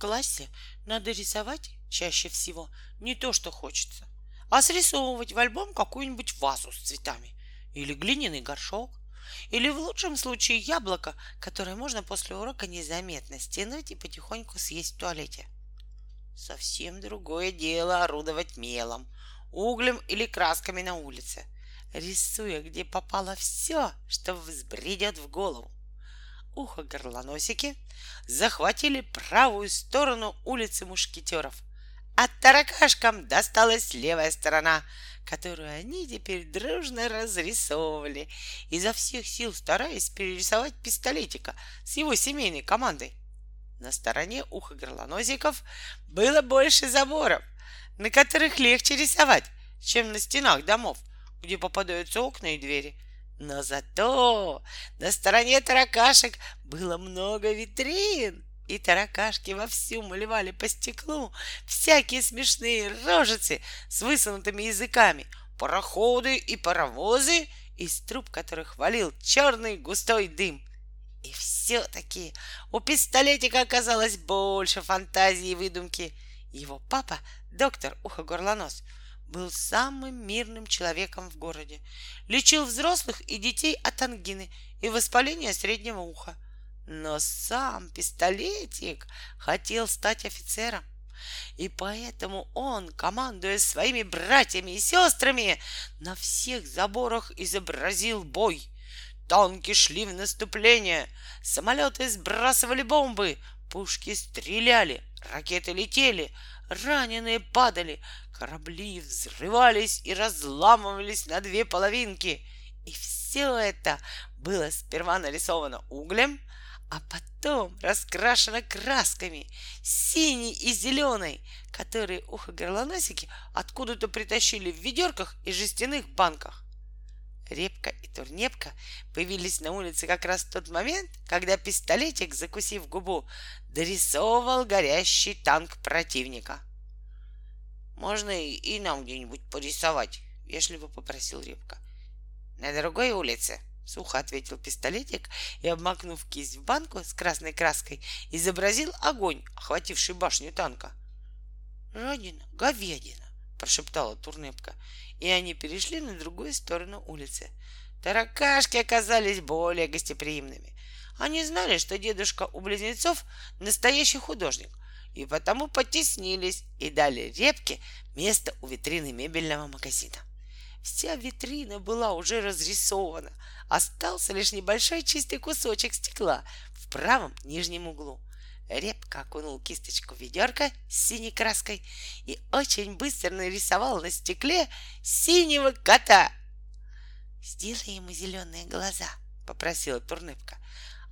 классе надо рисовать чаще всего не то, что хочется, а срисовывать в альбом какую-нибудь вазу с цветами или глиняный горшок, или в лучшем случае яблоко, которое можно после урока незаметно стянуть и потихоньку съесть в туалете. Совсем другое дело орудовать мелом, углем или красками на улице, рисуя, где попало все, что взбредет в голову. Ухо горлоносики захватили правую сторону улицы мушкетеров, а таракашкам досталась левая сторона, которую они теперь дружно разрисовывали, изо всех сил стараясь перерисовать пистолетика с его семейной командой. На стороне уха горлоносиков было больше заборов, на которых легче рисовать, чем на стенах домов, где попадаются окна и двери. Но зато на стороне таракашек было много витрин, и таракашки вовсю малевали по стеклу всякие смешные рожицы с высунутыми языками, пароходы и паровозы, из труб которых валил черный густой дым. И все-таки у пистолетика оказалось больше фантазии и выдумки. Его папа, доктор Ухо-Горлонос, был самым мирным человеком в городе. Лечил взрослых и детей от ангины и воспаления среднего уха. Но сам пистолетик хотел стать офицером. И поэтому он, командуя своими братьями и сестрами, на всех заборах изобразил бой — Танки шли в наступление, самолеты сбрасывали бомбы, пушки стреляли, ракеты летели, раненые падали, корабли взрывались и разламывались на две половинки. И все это было сперва нарисовано углем, а потом раскрашено красками синей и зеленой, которые ухо-горлоносики откуда-то притащили в ведерках и жестяных банках. Репка и Турнепка появились на улице как раз в тот момент, когда пистолетик, закусив губу, дорисовывал горящий танк противника. «Можно и нам где-нибудь порисовать?» — вежливо попросил Репка. «На другой улице», — сухо ответил пистолетик и, обмакнув кисть в банку с красной краской, изобразил огонь, охвативший башню танка. «Жадина, говядина!» — прошептала Турнепка и они перешли на другую сторону улицы. Таракашки оказались более гостеприимными. Они знали, что дедушка у близнецов настоящий художник, и потому потеснились и дали репке место у витрины мебельного магазина. Вся витрина была уже разрисована, остался лишь небольшой чистый кусочек стекла в правом нижнем углу — Репка окунул кисточку в ведерко с синей краской и очень быстро нарисовал на стекле синего кота. «Сделай ему зеленые глаза», — попросила Турнепка.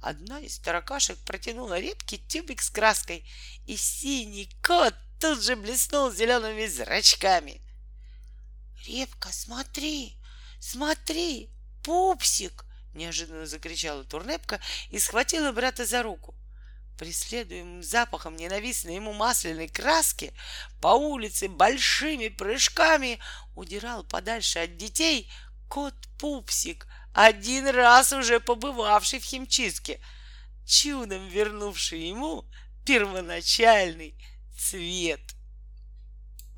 Одна из таракашек протянула Репке тюбик с краской, и синий кот тут же блеснул зелеными зрачками. «Репка, смотри, смотри, пупсик!» — неожиданно закричала Турнепка и схватила брата за руку преследуемым запахом ненавистной ему масляной краски, по улице большими прыжками удирал подальше от детей кот Пупсик, один раз уже побывавший в химчистке, чудом вернувший ему первоначальный цвет.